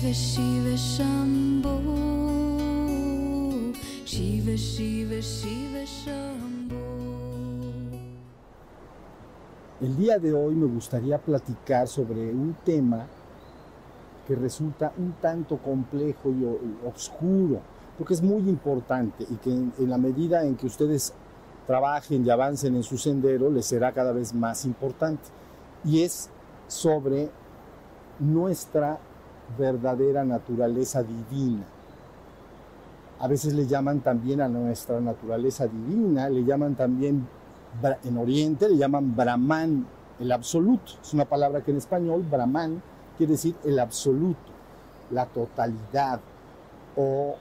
Shiva Shiva Shambho Shiva Shiva Shiva Shambho El día de hoy me gustaría platicar sobre un tema que resulta un tanto complejo y oscuro, porque es muy importante y que en, en la medida en que ustedes trabajen y avancen en su sendero, les será cada vez más importante. Y es sobre nuestra verdadera naturaleza divina. A veces le llaman también a nuestra naturaleza divina, le llaman también, en Oriente le llaman Brahman, el absoluto. Es una palabra que en español, Brahman, quiere decir el absoluto, la totalidad o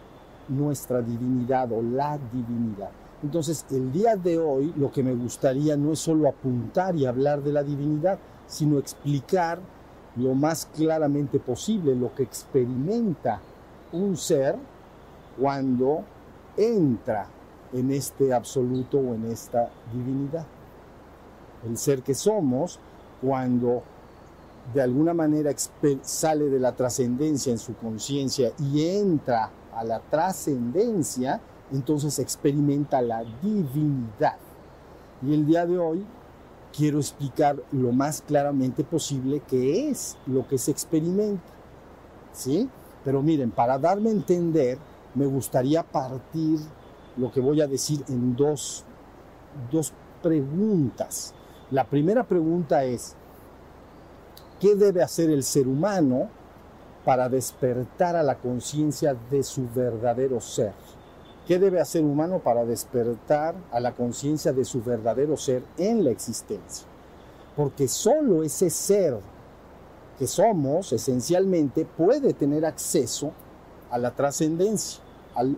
nuestra divinidad o la divinidad. Entonces, el día de hoy lo que me gustaría no es solo apuntar y hablar de la divinidad, sino explicar lo más claramente posible lo que experimenta un ser cuando entra en este absoluto o en esta divinidad. El ser que somos cuando de alguna manera sale de la trascendencia en su conciencia y entra a la trascendencia, entonces experimenta la divinidad. Y el día de hoy quiero explicar lo más claramente posible qué es lo que se experimenta. ¿Sí? Pero miren, para darme a entender, me gustaría partir lo que voy a decir en dos, dos preguntas. La primera pregunta es, ¿qué debe hacer el ser humano para despertar a la conciencia de su verdadero ser? ¿Qué debe hacer humano para despertar a la conciencia de su verdadero ser en la existencia? Porque solo ese ser que somos esencialmente puede tener acceso a la trascendencia, al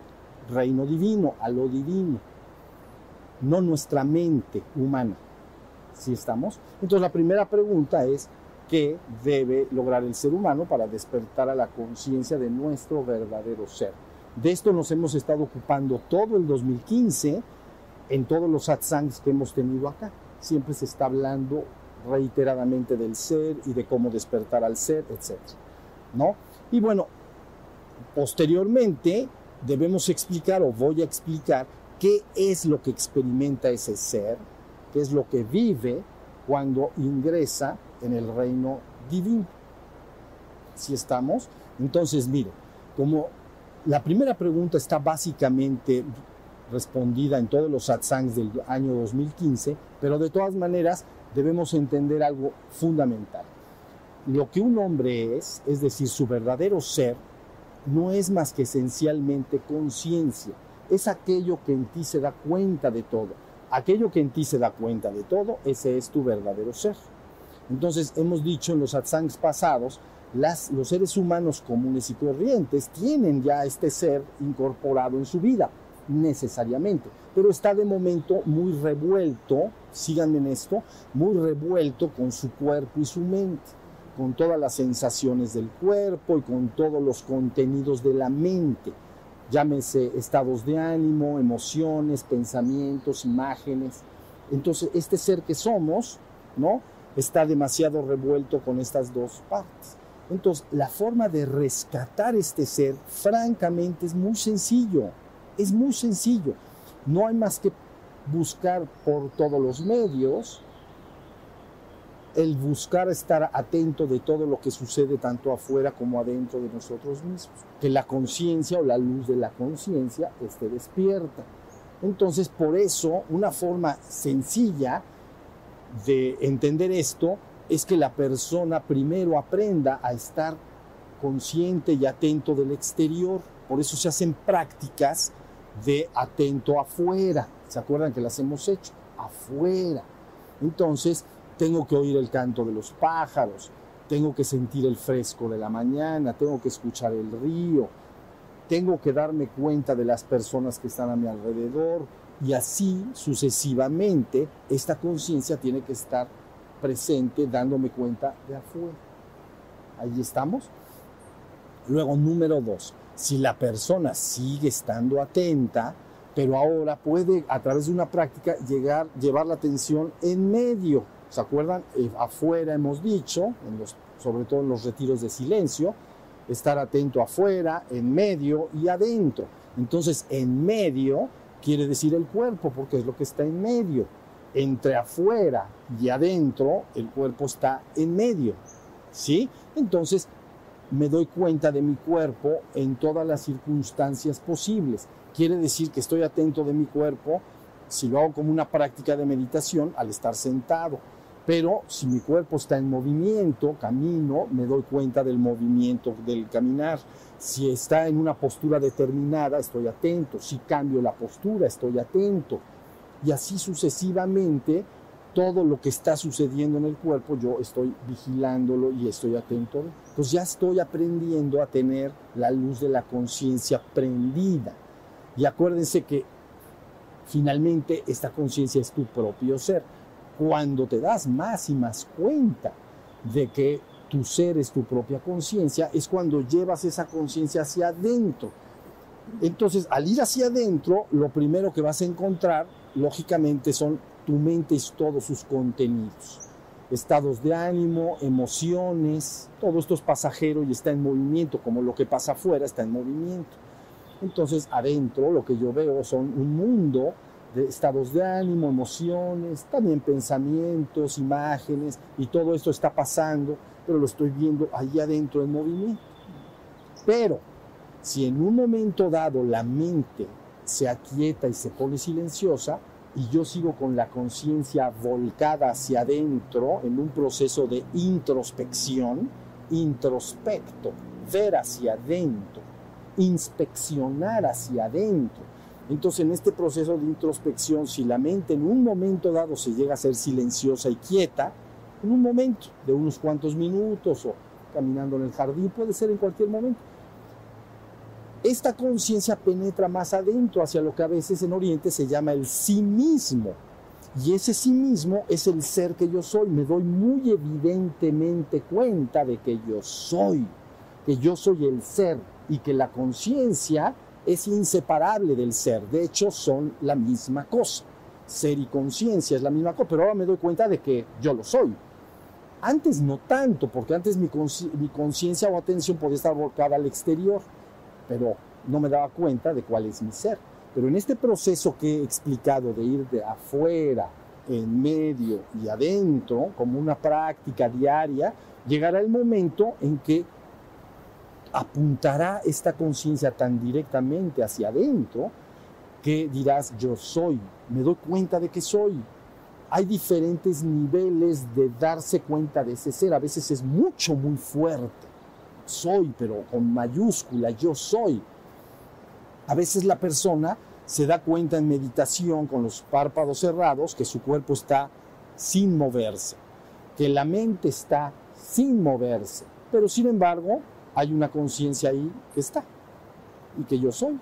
reino divino, a lo divino, no nuestra mente humana. ¿Sí estamos? Entonces la primera pregunta es, ¿qué debe lograr el ser humano para despertar a la conciencia de nuestro verdadero ser? De esto nos hemos estado ocupando todo el 2015 en todos los satsangs que hemos tenido acá. Siempre se está hablando reiteradamente del ser y de cómo despertar al ser, etc. ¿No? Y bueno, posteriormente debemos explicar o voy a explicar qué es lo que experimenta ese ser, qué es lo que vive cuando ingresa en el reino divino. Si estamos? Entonces, mire, como la primera pregunta está básicamente respondida en todos los satsangs del año 2015, pero de todas maneras debemos entender algo fundamental. Lo que un hombre es, es decir, su verdadero ser, no es más que esencialmente conciencia. Es aquello que en ti se da cuenta de todo. Aquello que en ti se da cuenta de todo, ese es tu verdadero ser. Entonces, hemos dicho en los satsangs pasados, las, los seres humanos comunes y corrientes tienen ya este ser incorporado en su vida, necesariamente, pero está de momento muy revuelto, síganme en esto, muy revuelto con su cuerpo y su mente, con todas las sensaciones del cuerpo y con todos los contenidos de la mente, llámese estados de ánimo, emociones, pensamientos, imágenes. Entonces, este ser que somos, ¿no? Está demasiado revuelto con estas dos partes. Entonces, la forma de rescatar este ser, francamente, es muy sencillo. Es muy sencillo. No hay más que buscar por todos los medios, el buscar estar atento de todo lo que sucede tanto afuera como adentro de nosotros mismos. Que la conciencia o la luz de la conciencia esté despierta. Entonces, por eso, una forma sencilla de entender esto es que la persona primero aprenda a estar consciente y atento del exterior. Por eso se hacen prácticas de atento afuera. ¿Se acuerdan que las hemos hecho? Afuera. Entonces, tengo que oír el canto de los pájaros, tengo que sentir el fresco de la mañana, tengo que escuchar el río, tengo que darme cuenta de las personas que están a mi alrededor y así sucesivamente esta conciencia tiene que estar presente dándome cuenta de afuera. Ahí estamos. Luego, número dos, si la persona sigue estando atenta, pero ahora puede a través de una práctica llegar, llevar la atención en medio. ¿Se acuerdan? Eh, afuera hemos dicho, sobre todo en los retiros de silencio, estar atento afuera, en medio y adentro. Entonces, en medio quiere decir el cuerpo, porque es lo que está en medio. Entre afuera y adentro, el cuerpo está en medio. ¿Sí? Entonces, me doy cuenta de mi cuerpo en todas las circunstancias posibles. Quiere decir que estoy atento de mi cuerpo si lo hago como una práctica de meditación al estar sentado. Pero si mi cuerpo está en movimiento, camino, me doy cuenta del movimiento del caminar. Si está en una postura determinada, estoy atento. Si cambio la postura, estoy atento. Y así sucesivamente, todo lo que está sucediendo en el cuerpo, yo estoy vigilándolo y estoy atento. Pues ya estoy aprendiendo a tener la luz de la conciencia prendida. Y acuérdense que finalmente esta conciencia es tu propio ser. Cuando te das más y más cuenta de que tu ser es tu propia conciencia, es cuando llevas esa conciencia hacia adentro. Entonces, al ir hacia adentro, lo primero que vas a encontrar, lógicamente, son tu mente y todos sus contenidos. Estados de ánimo, emociones, todo esto es pasajero y está en movimiento, como lo que pasa afuera está en movimiento. Entonces, adentro lo que yo veo son un mundo de estados de ánimo, emociones, también pensamientos, imágenes, y todo esto está pasando, pero lo estoy viendo ahí adentro en movimiento. Pero si en un momento dado la mente se aquieta y se pone silenciosa, y yo sigo con la conciencia volcada hacia adentro en un proceso de introspección, introspecto, ver hacia adentro, inspeccionar hacia adentro. Entonces, en este proceso de introspección, si la mente en un momento dado se llega a ser silenciosa y quieta, en un momento de unos cuantos minutos o caminando en el jardín, puede ser en cualquier momento, esta conciencia penetra más adentro hacia lo que a veces en Oriente se llama el sí mismo. Y ese sí mismo es el ser que yo soy. Me doy muy evidentemente cuenta de que yo soy, que yo soy el ser y que la conciencia es inseparable del ser. De hecho, son la misma cosa. Ser y conciencia es la misma cosa, pero ahora me doy cuenta de que yo lo soy. Antes no tanto, porque antes mi conciencia o atención podía estar volcada al exterior, pero no me daba cuenta de cuál es mi ser. Pero en este proceso que he explicado de ir de afuera, en medio y adentro, como una práctica diaria, llegará el momento en que apuntará esta conciencia tan directamente hacia adentro que dirás, yo soy, me doy cuenta de que soy. Hay diferentes niveles de darse cuenta de ese ser. A veces es mucho, muy fuerte. Soy, pero con mayúscula, yo soy. A veces la persona se da cuenta en meditación con los párpados cerrados que su cuerpo está sin moverse, que la mente está sin moverse, pero sin embargo hay una conciencia ahí que está y que yo soy.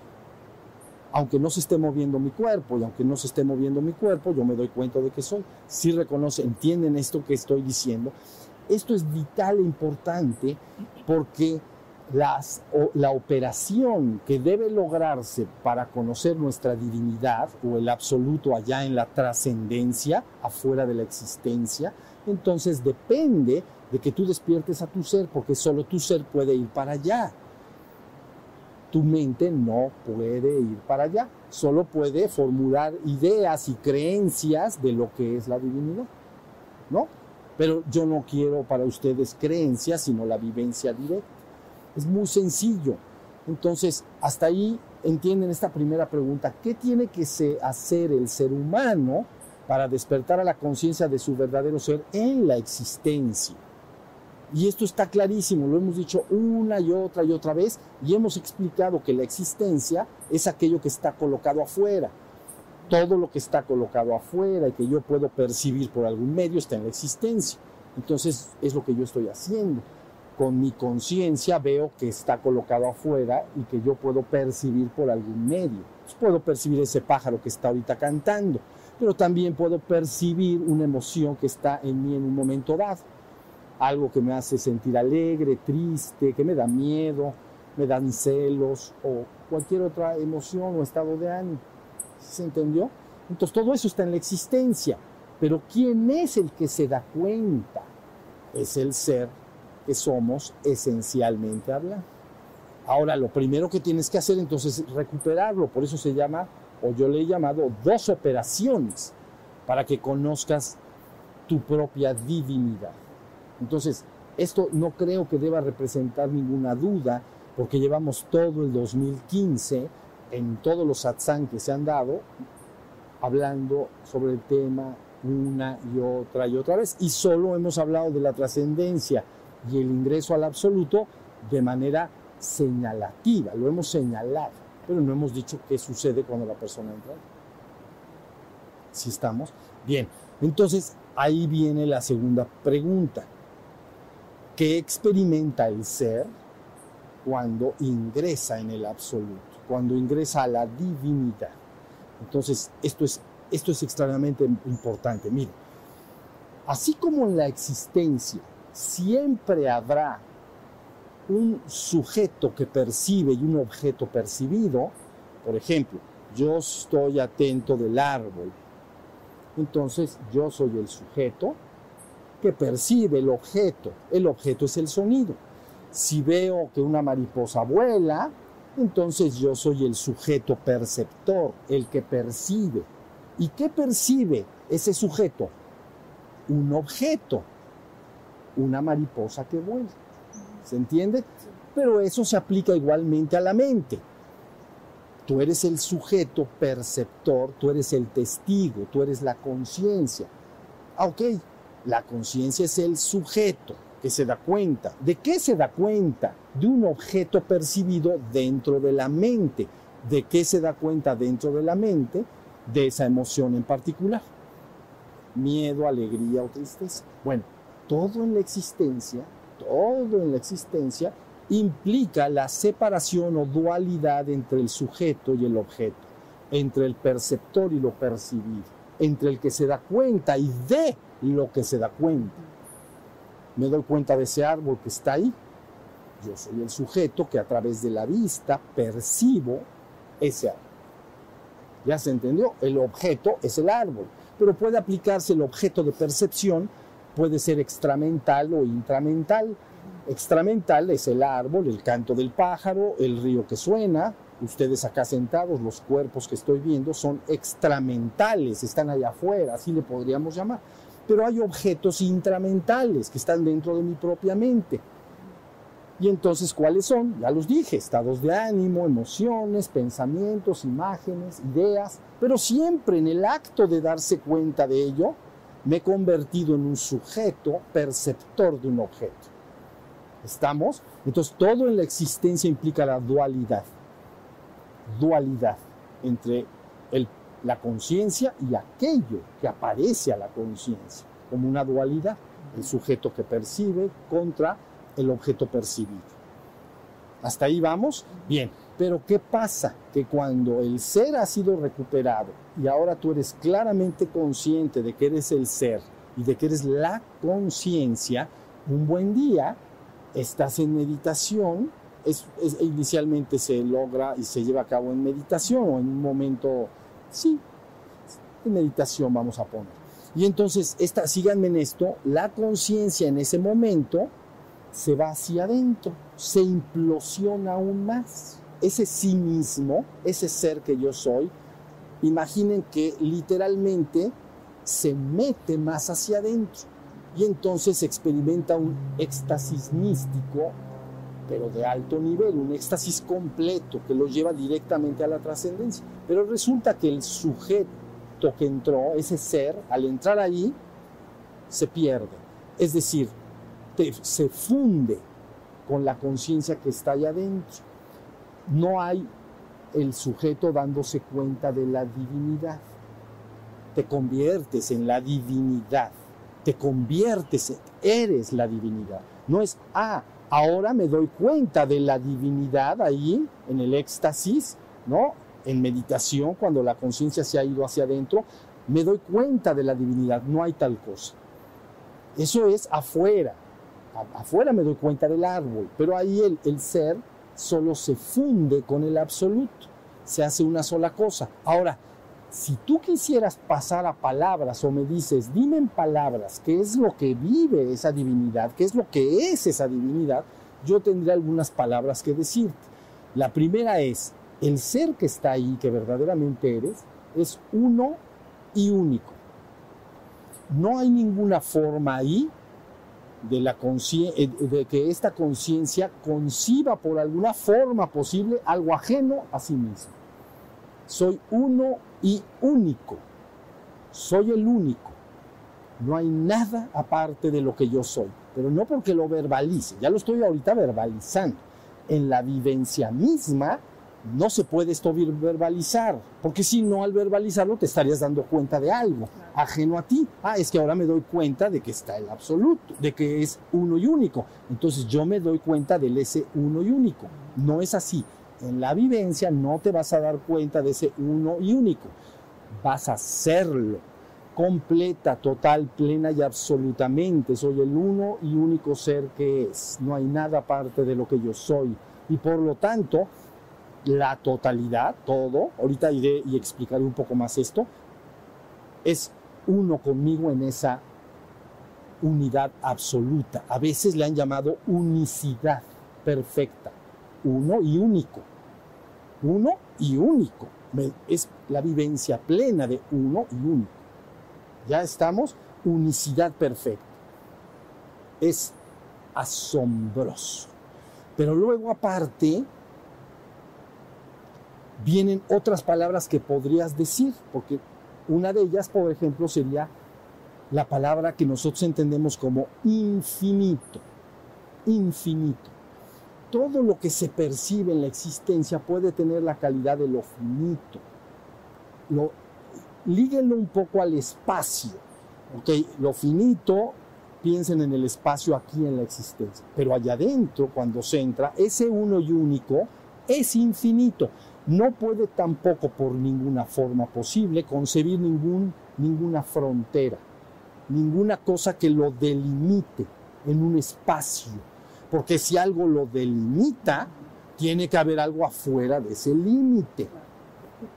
Aunque no se esté moviendo mi cuerpo y aunque no se esté moviendo mi cuerpo, yo me doy cuenta de que soy. Si reconocen, entienden esto que estoy diciendo. Esto es vital e importante porque la operación que debe lograrse para conocer nuestra divinidad o el absoluto allá en la trascendencia, afuera de la existencia, entonces depende de que tú despiertes a tu ser, porque solo tu ser puede ir para allá. Tu mente no puede ir para allá, solo puede formular ideas y creencias de lo que es la divinidad, ¿no? Pero yo no quiero para ustedes creencias, sino la vivencia directa. Es muy sencillo. Entonces, hasta ahí entienden esta primera pregunta. ¿Qué tiene que hacer el ser humano para despertar a la conciencia de su verdadero ser en la existencia? Y esto está clarísimo, lo hemos dicho una y otra y otra vez y hemos explicado que la existencia es aquello que está colocado afuera. Todo lo que está colocado afuera y que yo puedo percibir por algún medio está en la existencia. Entonces es lo que yo estoy haciendo. Con mi conciencia veo que está colocado afuera y que yo puedo percibir por algún medio. puedo percibir ese pájaro que está ahorita cantando, pero también puedo percibir una emoción que está en mí en un momento dado algo que me hace sentir alegre, triste, que me da miedo, me dan celos o cualquier otra emoción o estado de ánimo. ¿Se entendió? Entonces todo eso está en la existencia. Pero ¿quién es el que se da cuenta? Es el ser que somos esencialmente hablando. Ahora, lo primero que tienes que hacer entonces es recuperarlo, por eso se llama, o yo le he llamado, dos operaciones, para que conozcas tu propia divinidad. Entonces, esto no creo que deba representar ninguna duda, porque llevamos todo el 2015 en todos los satsang que se han dado, hablando sobre el tema una y otra y otra vez, y solo hemos hablado de la trascendencia y el ingreso al absoluto de manera señalativa, lo hemos señalado, pero no hemos dicho qué sucede cuando la persona entra. Si estamos? Bien, entonces ahí viene la segunda pregunta. ¿Qué experimenta el ser cuando ingresa en el absoluto, cuando ingresa a la divinidad? Entonces, esto es, esto es extremadamente importante. Mire, así como en la existencia siempre habrá un sujeto que percibe y un objeto percibido, por ejemplo, yo estoy atento del árbol, entonces yo soy el sujeto que percibe el objeto, el objeto es el sonido. Si veo que una mariposa vuela, entonces yo soy el sujeto perceptor, el que percibe. ¿Y qué percibe ese sujeto? Un objeto, una mariposa que vuela. ¿Se entiende? Pero eso se aplica igualmente a la mente. Tú eres el sujeto perceptor, tú eres el testigo, tú eres la conciencia. Ah, ok, la conciencia es el sujeto que se da cuenta. ¿De qué se da cuenta? De un objeto percibido dentro de la mente. ¿De qué se da cuenta dentro de la mente? De esa emoción en particular. Miedo, alegría o tristeza. Bueno, todo en la existencia todo en la existencia implica la separación o dualidad entre el sujeto y el objeto, entre el perceptor y lo percibido, entre el que se da cuenta y de lo que se da cuenta. Me doy cuenta de ese árbol que está ahí. Yo soy el sujeto que a través de la vista percibo ese árbol. ¿Ya se entendió? El objeto es el árbol, pero puede aplicarse el objeto de percepción puede ser extramental o intramental. Extramental es el árbol, el canto del pájaro, el río que suena. Ustedes acá sentados, los cuerpos que estoy viendo son extramentales, están allá afuera, así le podríamos llamar. Pero hay objetos intramentales que están dentro de mi propia mente. Y entonces, ¿cuáles son? Ya los dije, estados de ánimo, emociones, pensamientos, imágenes, ideas, pero siempre en el acto de darse cuenta de ello, me he convertido en un sujeto perceptor de un objeto. ¿Estamos? Entonces todo en la existencia implica la dualidad. Dualidad entre la conciencia y aquello que aparece a la conciencia, como una dualidad. El sujeto que percibe contra el objeto percibido. ¿Hasta ahí vamos? Bien, pero ¿qué pasa? Que cuando el ser ha sido recuperado y ahora tú eres claramente consciente de que eres el ser y de que eres la conciencia, un buen día estás en meditación, es, inicialmente se logra y se lleva a cabo en meditación o en un momento, sí, meditación vamos a poner. Y entonces, esta, síganme en esto, la conciencia en ese momento se va hacia adentro, se implosiona aún más. Ese sí mismo, ese ser que yo soy, imaginen que literalmente se mete más hacia adentro. Y entonces experimenta un éxtasis místico, pero de alto nivel, un éxtasis completo que lo lleva directamente a la trascendencia. Pero resulta que el sujeto que entró, ese ser, al entrar ahí, se pierde. Es decir, se funde con la conciencia que está ahí adentro no hay el sujeto dándose cuenta de la divinidad. Te conviertes en la divinidad, te conviertes, eres la divinidad. No es, ah, ahora me doy cuenta de la divinidad ahí, en el éxtasis, ¿no? En meditación, cuando la conciencia se ha ido hacia adentro, me doy cuenta de la divinidad, no hay tal cosa. Eso es afuera, afuera me doy cuenta del árbol, pero ahí el, el ser solo se funde con el absoluto, se hace una sola cosa. Ahora, si tú quisieras pasar a palabras o me dices, dime en palabras qué es lo que vive esa divinidad, qué es lo que es esa divinidad, yo tendría algunas palabras que decirte. La primera es, el ser que está ahí, que verdaderamente eres, es uno y único. No hay ninguna forma ahí de, eh, de que esta conciencia conciba por alguna forma posible algo ajeno a sí mismo. Soy uno y único. Soy el único. No hay nada aparte de lo que yo soy. Pero no porque lo verbalice, ya lo estoy ahorita verbalizando. En la vivencia misma no se puede esto verbalizar, porque si no al verbalizarlo te estarías dando cuenta de algo ajeno a ti. Ah, es que ahora me doy cuenta de que está el absoluto, de que es uno y único. Entonces yo me doy cuenta del ese uno y único. No es así. En la vivencia no te vas a dar cuenta de ese uno y único. Vas a hacerlo completa, total, plena y absolutamente. Soy el uno y único ser que es. No hay nada aparte de lo que yo soy. Y por lo tanto, la totalidad, todo, ahorita iré y explicaré un poco más esto, es uno conmigo en esa unidad absoluta. A veces le han llamado unicidad perfecta, uno y único. Uno y único. Es la vivencia plena de uno y único. Ya estamos, unicidad perfecta. Es asombroso. Pero luego aparte, vienen otras palabras que podrías decir, porque una de ellas, por ejemplo, sería la palabra que nosotros entendemos como infinito. Infinito. Todo lo que se percibe en la existencia puede tener la calidad de lo finito. Lo, líguenlo un poco al espacio. Lo finito, piensen en el espacio aquí en la existencia. Pero allá adentro, cuando se entra, ese uno y único es infinito no puede tampoco por ninguna forma posible concebir ningún, ninguna frontera, ninguna cosa que lo delimite en un espacio. Porque si algo lo delimita, tiene que haber algo afuera de ese límite.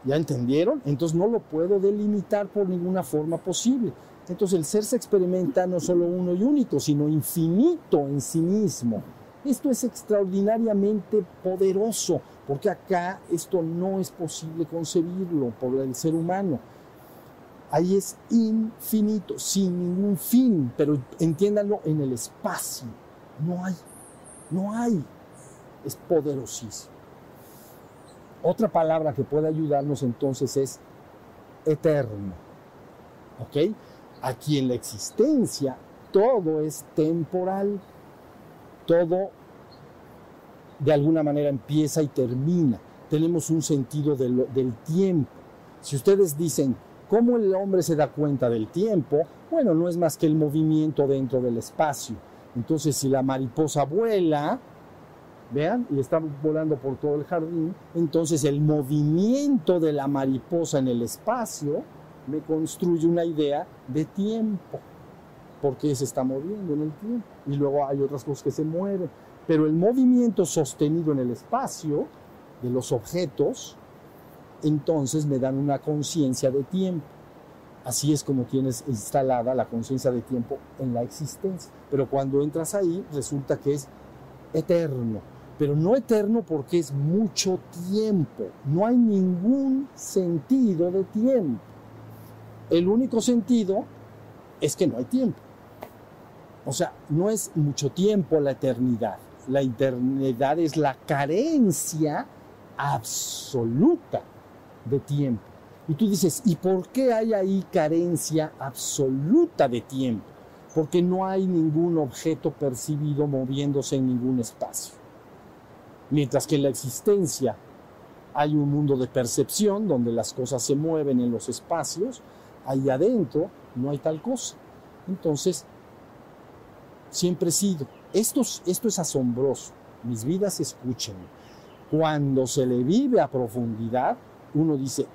¿Ya entendieron? Entonces no lo puedo delimitar por ninguna forma posible. Entonces el ser se experimenta no solo uno y único, sino infinito en sí mismo. Esto es extraordinariamente poderoso porque acá esto no es posible concebirlo por el ser humano. Ahí es infinito, sin ningún fin, pero entiéndanlo en el espacio. No hay, no hay. Es poderosísimo. Otra palabra que puede ayudarnos entonces es eterno. ¿Ok? Aquí en la existencia todo es temporal, todo de alguna manera empieza y termina. Tenemos un sentido del, tiempo. Si ustedes dicen, ¿cómo el hombre se da cuenta del tiempo? Bueno, no es más que el movimiento dentro del espacio. Entonces, si la mariposa vuela, vean, y está volando por todo el jardín, entonces el movimiento de la mariposa en el espacio me construye una idea de tiempo, porque se está moviendo en el tiempo. Y luego hay otras cosas que se mueven. Pero el movimiento sostenido en el espacio de los objetos, entonces me dan una conciencia de tiempo. Así es como tienes instalada la conciencia de tiempo en la existencia. Pero cuando entras ahí, resulta que es eterno. Pero no eterno porque es mucho tiempo. No hay ningún sentido de tiempo. El único sentido es que no hay tiempo. O sea, no es mucho tiempo la eternidad la eternidad es la carencia absoluta de tiempo. Y tú dices, ¿y por qué hay ahí carencia absoluta de tiempo? Porque no hay ningún objeto percibido moviéndose en ningún espacio. Mientras que en la existencia hay un mundo de percepción donde las cosas se mueven en los espacios, ahí adentro no hay tal cosa. Entonces, siempre he sido esto, esto es asombroso. Mis vidas escuchen. Cuando se le vive a profundidad, uno dice,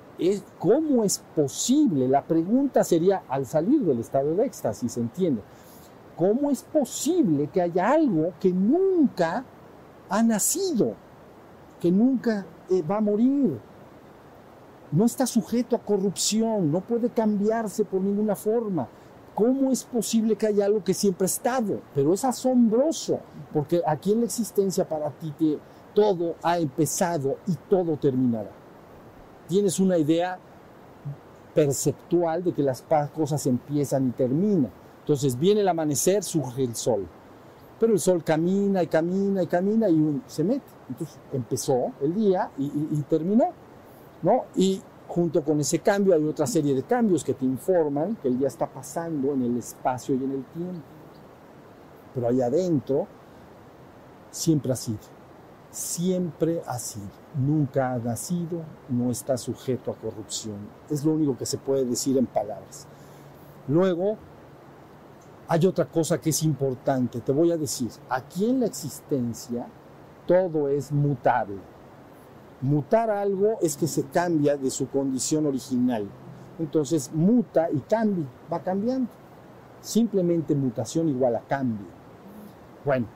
¿cómo es posible? La pregunta sería, al salir del estado de éxtasis, ¿se entiende? ¿Cómo es posible que haya algo que nunca ha nacido, que nunca eh, va a morir? No está sujeto a corrupción, no puede cambiarse por ninguna forma. ¿Cómo es posible que haya algo que siempre ha estado? Pero es asombroso, porque aquí en la existencia para ti te, todo ha empezado y todo terminará. Tienes una idea perceptual de que las cosas empiezan y terminan. Entonces viene el amanecer, surge el sol. Pero el sol camina y camina y camina y se mete. Entonces empezó el día y, terminó. ¿no? Y junto con ese cambio hay otra serie de cambios que te informan que el día está pasando en el espacio y en el tiempo. Pero allá adentro siempre ha sido, siempre ha sido, nunca ha nacido, no está sujeto a corrupción. Es lo único que se puede decir en palabras. Luego, hay otra cosa que es importante, te voy a decir, aquí en la existencia todo es mutable. Mutar algo es que se cambia de su condición original. Entonces muta y cambia, va cambiando. Simplemente mutación igual a cambio. Bueno,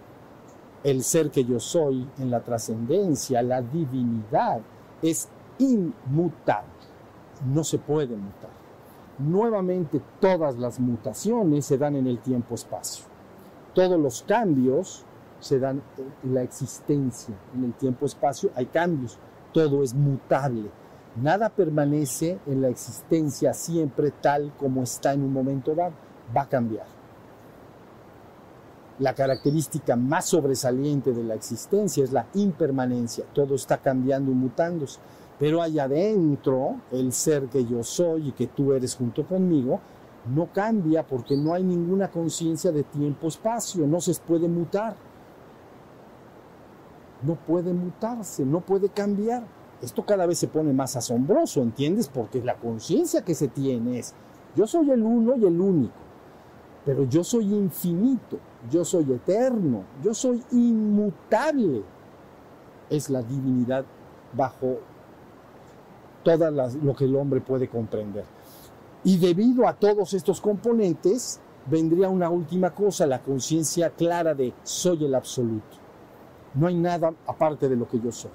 el ser que yo soy en la trascendencia, la divinidad, es inmutable. No se puede mutar. Nuevamente todas las mutaciones se dan en el tiempo-espacio. Todos los cambios se dan en la existencia. En el tiempo-espacio hay cambios. Todo es mutable. Nada permanece en la existencia siempre tal como está en un momento dado. Va a cambiar la característica más sobresaliente de la existencia es la impermanencia. Todo está cambiando y mutándose. Pero allá adentro, el ser que yo soy y que tú eres junto conmigo, no cambia porque no hay ninguna conciencia de tiempo-espacio, no se puede mutar. No puede mutarse, no puede cambiar. Esto cada vez se pone más asombroso, ¿entiendes? Porque la conciencia que se tiene es, yo soy el uno y el único, pero yo soy infinito, yo soy eterno, yo soy inmutable. Es la divinidad bajo todo lo que el hombre puede comprender. Y debido a todos estos componentes, vendría una última cosa, la conciencia clara de soy el absoluto. No hay nada aparte de lo que yo soy.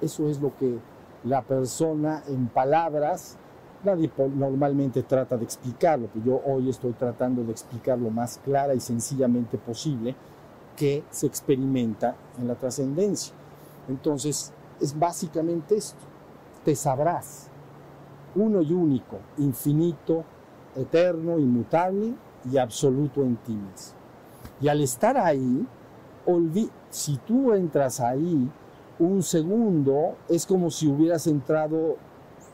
Eso es lo que la persona en palabras Nadie normalmente trata de explicarlo, pero yo hoy estoy tratando de explicar lo más clara y sencillamente posible que se experimenta en la trascendencia. Entonces, es básicamente esto. Te sabrás, uno y único, infinito, eterno, inmutable y absoluto en ti mismo. Y al estar ahí, si tú entras ahí un segundo, es como si hubieras entrado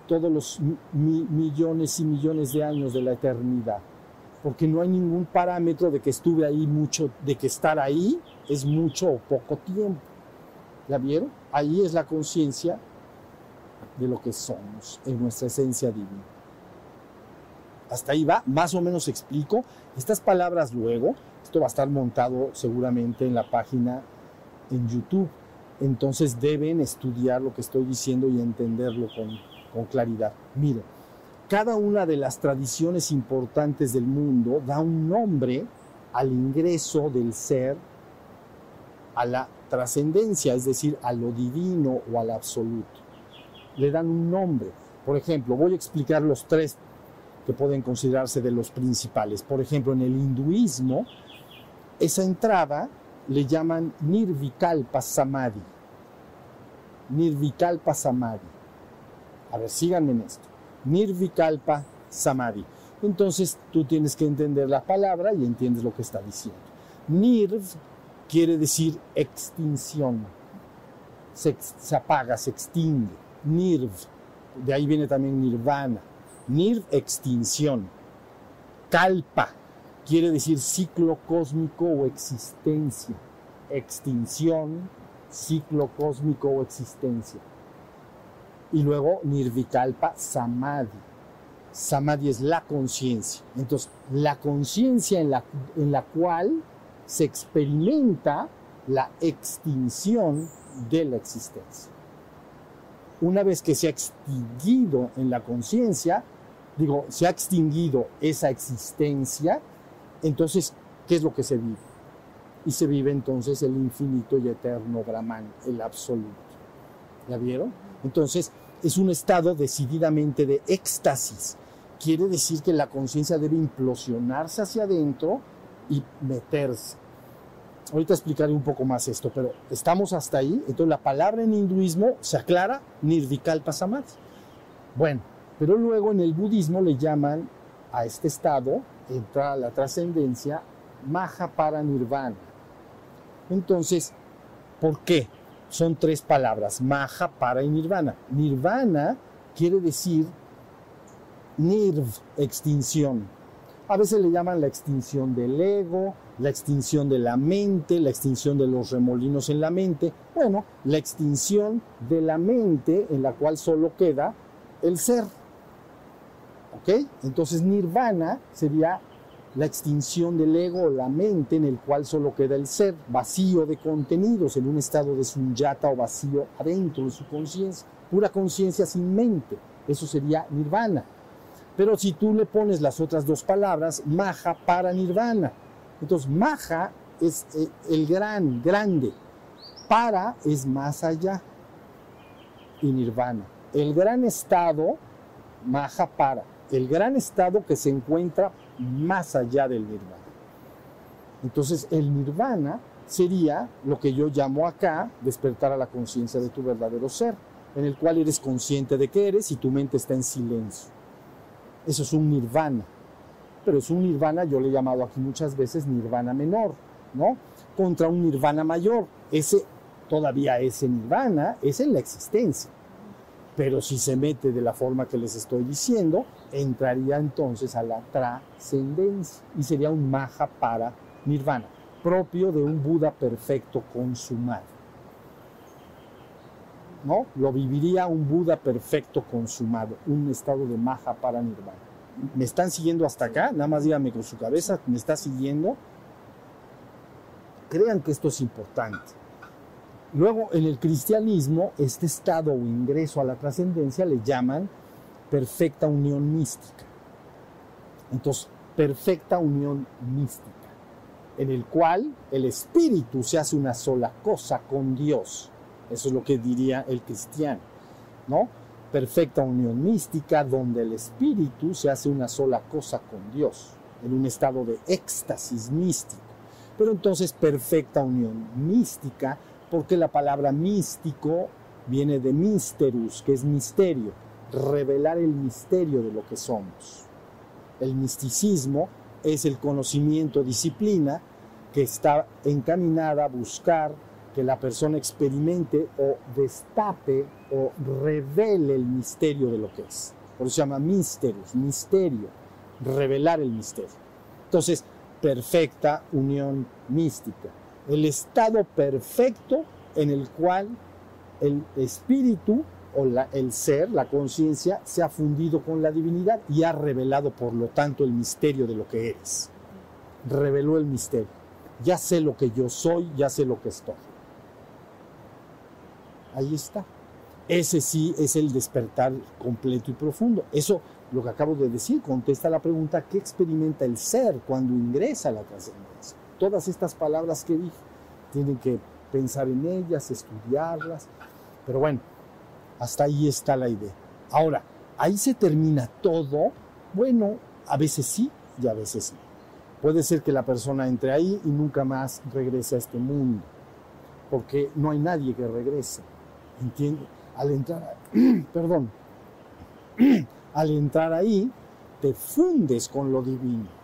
todos los millones y millones de años de la eternidad. Porque no hay ningún parámetro de que estuve ahí mucho, de que estar ahí es mucho o poco tiempo. ¿La vieron? Ahí es la conciencia de lo que somos, en nuestra esencia divina. Hasta ahí va, más o menos explico. Estas palabras luego, esto va a estar montado seguramente en la página en YouTube. Entonces deben estudiar lo que estoy diciendo y entenderlo con, con claridad. Mire, cada una de las tradiciones importantes del mundo da un nombre al ingreso del ser a la trascendencia, es decir, a lo divino o al absoluto. Le dan un nombre. Por ejemplo, voy a explicar los tres que pueden considerarse de los principales. Por ejemplo, en el hinduismo, esa entrada le llaman Nirvikalpa Samadhi. Nirvikalpa Samadhi. A ver, síganme en esto. Nirvikalpa Samadhi. Entonces tú tienes que entender la palabra y entiendes lo que está diciendo. Nirv quiere decir extinción. Se, se apaga, se extingue. Nirv. De ahí viene también nirvana. Nirv, extinción. Kalpa quiere decir ciclo cósmico o existencia. Extinción, ciclo cósmico o existencia y luego Nirvikalpa Samadhi. Samadhi es la conciencia. Entonces, la conciencia en la, en la cual se experimenta la extinción de la existencia. Una vez que se ha extinguido en la conciencia, digo, se ha extinguido esa existencia, entonces, ¿qué es lo que se vive? Y se vive entonces el infinito y eterno Brahman, el absoluto. ¿Ya vieron? Entonces, es un estado decididamente de éxtasis. Quiere decir que la conciencia debe implosionarse hacia adentro y meterse. ahorita explicaré un poco más esto, pero estamos hasta ahí. Entonces la palabra en hinduismo se aclara Nirvikalpa Samadhi. Bueno, pero luego en el budismo le llaman a este estado, entrar a la trascendencia, Maha para Nirvana. Entonces, ¿por qué? Son tres palabras, Maha para y Nirvana. Nirvana quiere decir Nirv, extinción. A veces le llaman la extinción del ego, la extinción de la mente, la extinción de los remolinos en la mente. Bueno, la extinción de la mente en la cual solo queda el ser. ¿Ok? Entonces nirvana sería la extinción del ego o la mente en el cual solo queda el ser, vacío de contenidos, en un estado de sunyata o vacío adentro de su conciencia, pura conciencia sin mente. Eso sería nirvana. Pero si tú le pones las otras dos palabras, maja para nirvana. Entonces, maja es eh, el gran, grande. Para es más allá. Y nirvana. El gran estado, maja para. El gran estado que se encuentra más allá del nirvana. Entonces, el nirvana sería lo que yo llamo acá despertar a la conciencia de tu verdadero ser, en el cual eres consciente de que eres y tu mente está en silencio. Eso es un nirvana. Pero es un nirvana, yo le he llamado aquí muchas veces nirvana menor, ¿no? Contra un nirvana mayor. Ese, todavía ese nirvana es en la existencia. Pero si se mete de la forma que les estoy diciendo, entraría entonces a la trascendencia y sería un maha para nirvana, propio de un Buda perfecto consumado. ¿No? Lo viviría un Buda perfecto consumado, un estado de maha para nirvana. ¿Me están siguiendo hasta acá? Nada más díganme con su cabeza, ¿me está siguiendo? Crean que esto es importante. Luego, en el cristianismo, este estado o ingreso a la trascendencia le llaman perfecta unión mística. Entonces, perfecta unión mística, en el cual el espíritu se hace una sola cosa con Dios. Eso es lo que diría el cristiano, ¿no? Perfecta unión mística donde el espíritu se hace una sola cosa con Dios, en un estado de éxtasis místico. Pero entonces perfecta unión mística porque la palabra místico viene de misterus, que es misterio, revelar el misterio de lo que somos. El misticismo es el conocimiento, disciplina, que está encaminada a buscar que la persona experimente o destape o revele el misterio de lo que es. Por eso se llama misterios, misterio, revelar el misterio. Entonces, perfecta unión mística el estado perfecto en el cual el espíritu o el ser, la conciencia, se ha fundido con la divinidad y ha revelado, por lo tanto, el misterio de lo que eres. Reveló el misterio. Ya sé lo que yo soy, ya sé lo que estoy. Ahí está. Ese sí es el despertar completo y profundo. Eso, lo que acabo de decir, contesta la pregunta, ¿qué experimenta el ser cuando ingresa a la trascendencia? todas estas palabras que dije. Tienen que pensar en ellas, estudiarlas. Pero bueno, hasta ahí está la idea. Ahora, ahí se termina todo. Bueno, a veces sí y a veces no. Puede ser que la persona entre ahí y nunca más regrese a este mundo, porque no hay nadie que regrese. ¿Entiende? Al entrar, perdón, al entrar ahí, te fundes con lo divino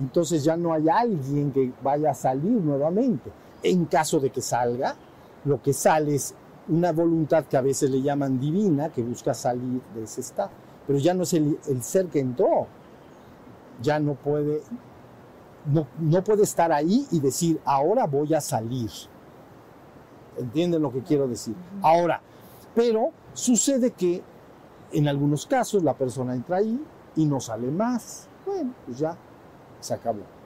entonces ya no hay alguien que vaya a salir nuevamente. En caso de que salga, lo que sale es una voluntad que a veces le llaman divina, que busca salir de ese estado. Pero ya no es el, ser que entró. Ya no puede, no, no puede estar ahí y decir, ahora voy a salir. ¿Entienden lo que quiero decir? Ahora, pero sucede que en algunos casos la persona entra ahí y no sale más. Bueno, pues ya se acabó.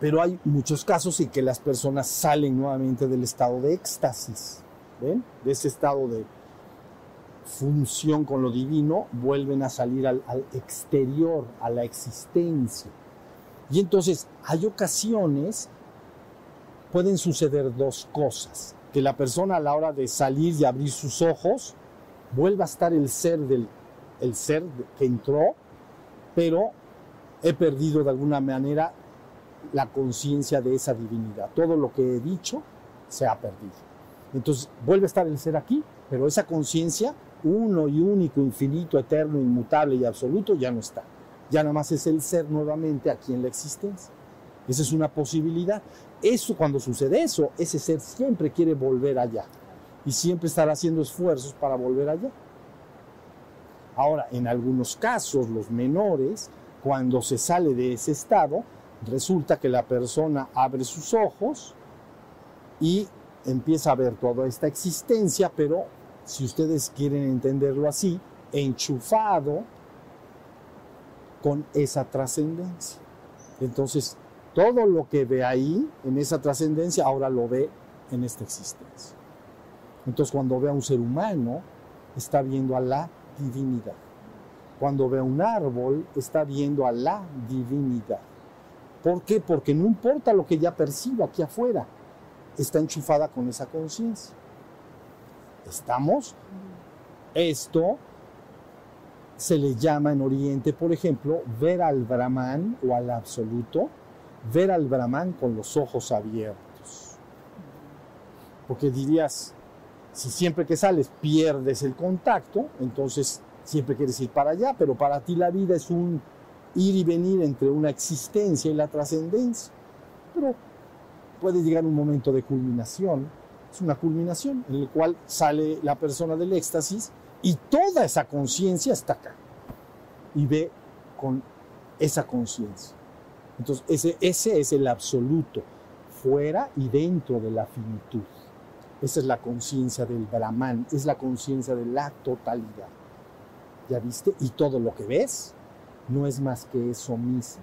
Pero hay muchos casos en que las personas salen nuevamente del estado de éxtasis. De ese estado de función con lo divino, vuelven a salir al, al exterior, a la existencia. Y entonces hay ocasiones, pueden suceder dos cosas. Que la persona a la hora de salir y abrir sus ojos, vuelva a estar el ser del el ser que entró, pero he perdido de alguna manera la conciencia de esa divinidad. Todo lo que he dicho se ha perdido. Entonces vuelve a estar el ser aquí, pero esa conciencia, uno y único, infinito, eterno, inmutable y absoluto, ya no está. Ya nada más es el ser nuevamente aquí en la existencia. Esa es una posibilidad. Eso, cuando sucede eso, ese ser siempre quiere volver allá y siempre estará haciendo esfuerzos para volver allá. Ahora, en algunos casos, los menores, cuando se sale de ese estado, resulta que la persona abre sus ojos y empieza a ver toda esta existencia, pero si ustedes quieren entenderlo así, enchufado con esa trascendencia. Entonces, todo lo que ve ahí, en esa trascendencia, ahora lo ve en esta existencia. Entonces, cuando ve a un ser humano, está viendo a la divinidad. Cuando ve a un árbol, está viendo a la divinidad. ¿Por qué? Porque no importa lo que ya perciba aquí afuera, está enchufada con esa conciencia. ¿Estamos? Esto se le llama en Oriente, por ejemplo, ver al Brahman o al absoluto, ver al Brahman con los ojos abiertos. Porque dirías, si siempre que sales pierdes el contacto, entonces siempre quieres ir para allá, pero para ti la vida es un ir y venir entre una existencia y la trascendencia. Pero puede llegar un momento de culminación, es una culminación en el cual sale la persona del éxtasis y toda esa conciencia está acá y ve con esa conciencia. Entonces, ese, ese es el absoluto, fuera y dentro de la finitud. Esa es la conciencia del Brahman, es la conciencia de la totalidad. ¿Ya viste? Y todo lo que ves no es más que eso mismo.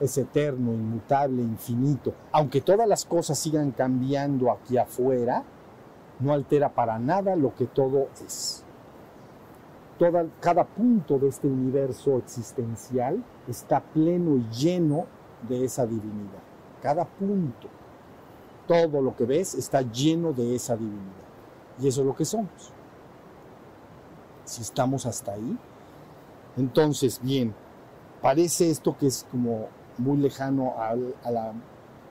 Es eterno, inmutable, infinito. Aunque todas las cosas sigan cambiando aquí afuera, no altera para nada lo que todo es. Cada punto de este universo existencial está pleno y lleno de esa divinidad. Cada punto. Todo lo que ves está lleno de esa divinidad. Y eso es lo que somos. Si estamos hasta ahí. Entonces, bien, parece esto que es como muy lejano a, la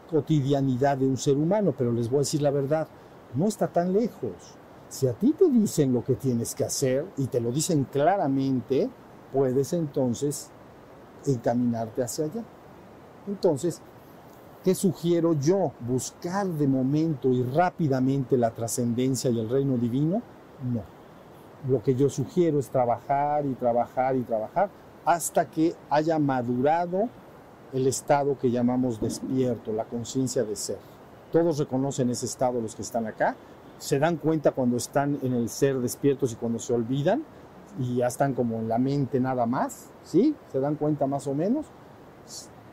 cotidianidad de un ser humano, pero les voy a decir la verdad no está tan lejos. Si a ti te dicen lo que tienes que hacer y te lo dicen claramente, puedes entonces encaminarte hacia allá. Entonces, ¿qué sugiero yo? ¿Buscar de momento y rápidamente la trascendencia y el reino divino? No. Lo que yo sugiero es trabajar y trabajar y trabajar hasta que haya madurado el estado que llamamos despierto, la conciencia de ser. Todos reconocen ese estado los que están acá. Se dan cuenta cuando están en el ser despiertos y cuando se olvidan y ya están como en la mente nada más, ¿sí? ¿Se dan cuenta más o menos?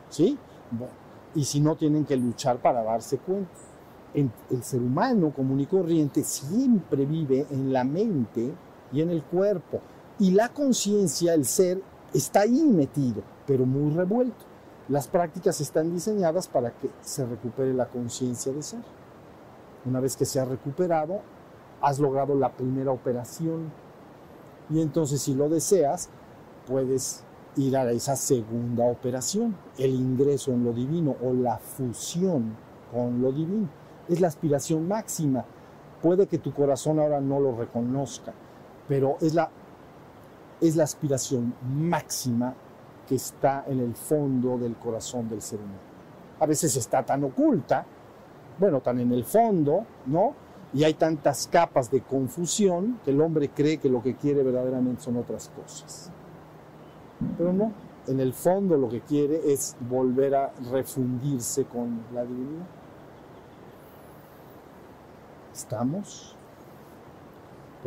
¿Sí? y si no, tienen que luchar para darse cuenta. el ser humano común y corriente siempre vive en la mente y en el cuerpo. Y la conciencia, el ser, está ahí metido, pero muy revuelto. Las prácticas están diseñadas para que se recupere la conciencia de ser. Una vez que se ha recuperado, has logrado la primera operación. Y entonces si lo deseas, puedes ir a esa segunda operación, el ingreso en lo divino o la fusión con lo divino. Es la aspiración máxima. Puede que tu corazón ahora no lo reconozca, pero es la, es la aspiración máxima que está en el fondo del corazón del ser humano. A veces está tan oculta, bueno, tan en el fondo, ¿no? Y hay tantas capas de confusión que el hombre cree que lo que quiere verdaderamente son otras cosas. Pero no, en el fondo lo que quiere es volver a refundirse con la divinidad. ¿Estamos?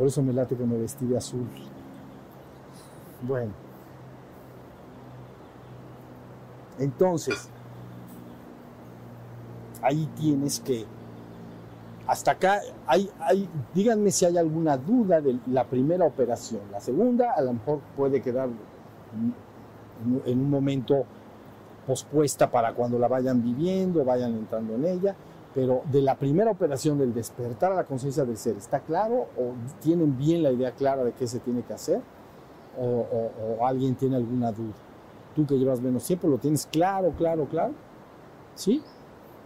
Por eso me late que me vestí de azul. Bueno. Entonces, ahí tienes que, hasta acá, hay, hay, díganme si hay alguna duda de la primera operación. La segunda a lo mejor puede quedar en un momento pospuesta para cuando la vayan viviendo, vayan entrando en ella, pero de la primera operación del despertar a la conciencia del ser, ¿está claro o tienen bien la idea clara de qué se tiene que hacer? o alguien tiene alguna duda? tú que llevas menos tiempo, lo tienes claro, claro, claro. ¿Sí?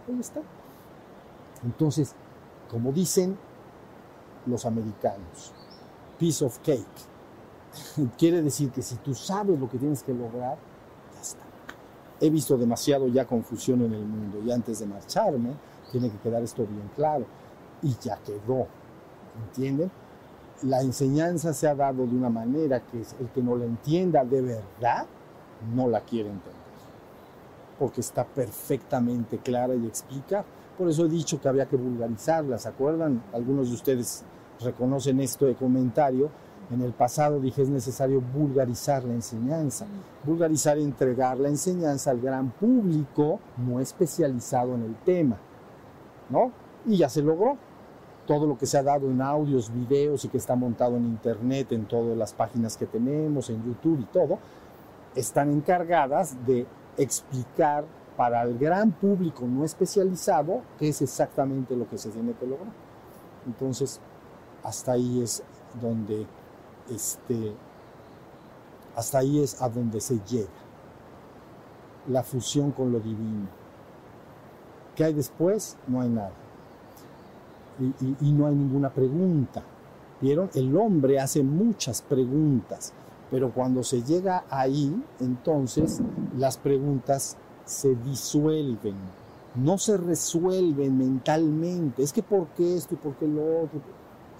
Ahí está. Entonces, como dicen los americanos, piece of cake. Quiere decir que si tú sabes lo que tienes que lograr, ya está. He visto demasiado ya confusión en el mundo y antes de marcharme, tiene que quedar esto bien claro. Y ya quedó. ¿Entienden? La enseñanza se ha dado de una manera que el que no la entienda de verdad, no la quiere entender. Porque está perfectamente clara y explica. Por eso he dicho que había que vulgarizarla. ¿Se acuerdan? Algunos de ustedes reconocen esto de comentario. En el pasado dije es necesario vulgarizar la enseñanza. Vulgarizar, entregar la enseñanza al gran público no especializado en el tema. ¿No? Y ya se logró. Todo lo que se ha dado en audios, videos y que está montado en internet, en todas las páginas que tenemos, en YouTube y todo, están encargadas de explicar para el gran público no especializado qué es exactamente lo que se tiene que lograr. Entonces, hasta ahí es donde este, hasta ahí es a donde se llega la fusión con lo divino. ¿Qué hay después? No hay nada. Y, no hay ninguna pregunta. ¿Vieron? El hombre hace muchas preguntas, pero cuando se llega ahí, entonces las preguntas se disuelven, no se resuelven mentalmente. Es que ¿por qué esto y por qué lo otro?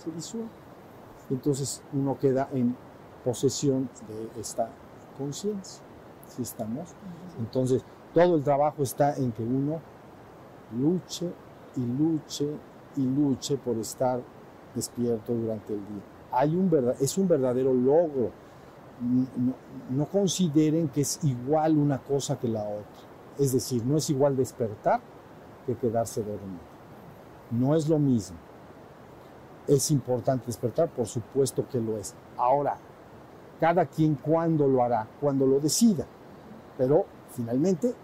Se disuelve. Entonces uno queda en posesión de esta conciencia. ¿Sí estamos? Entonces todo el trabajo está en que uno luche y luche y luche por estar despierto durante el día. Hay un verdad, es un verdadero logro. No, no, consideren que es igual una cosa que la otra. Es decir, no es igual despertar que quedarse dormido. No es lo mismo. Es importante despertar, por supuesto que lo es. Ahora, cada quien cuando lo hará, cuando lo decida. Pero finalmente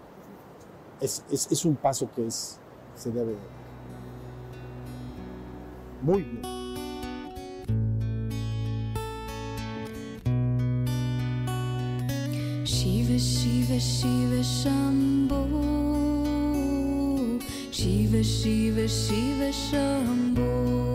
es, es, es un paso que es, se debe dar. Muy bien. Shiva, Shiva, Shiva, Shambho. Shiva, Shiva, Shiva, Shambho.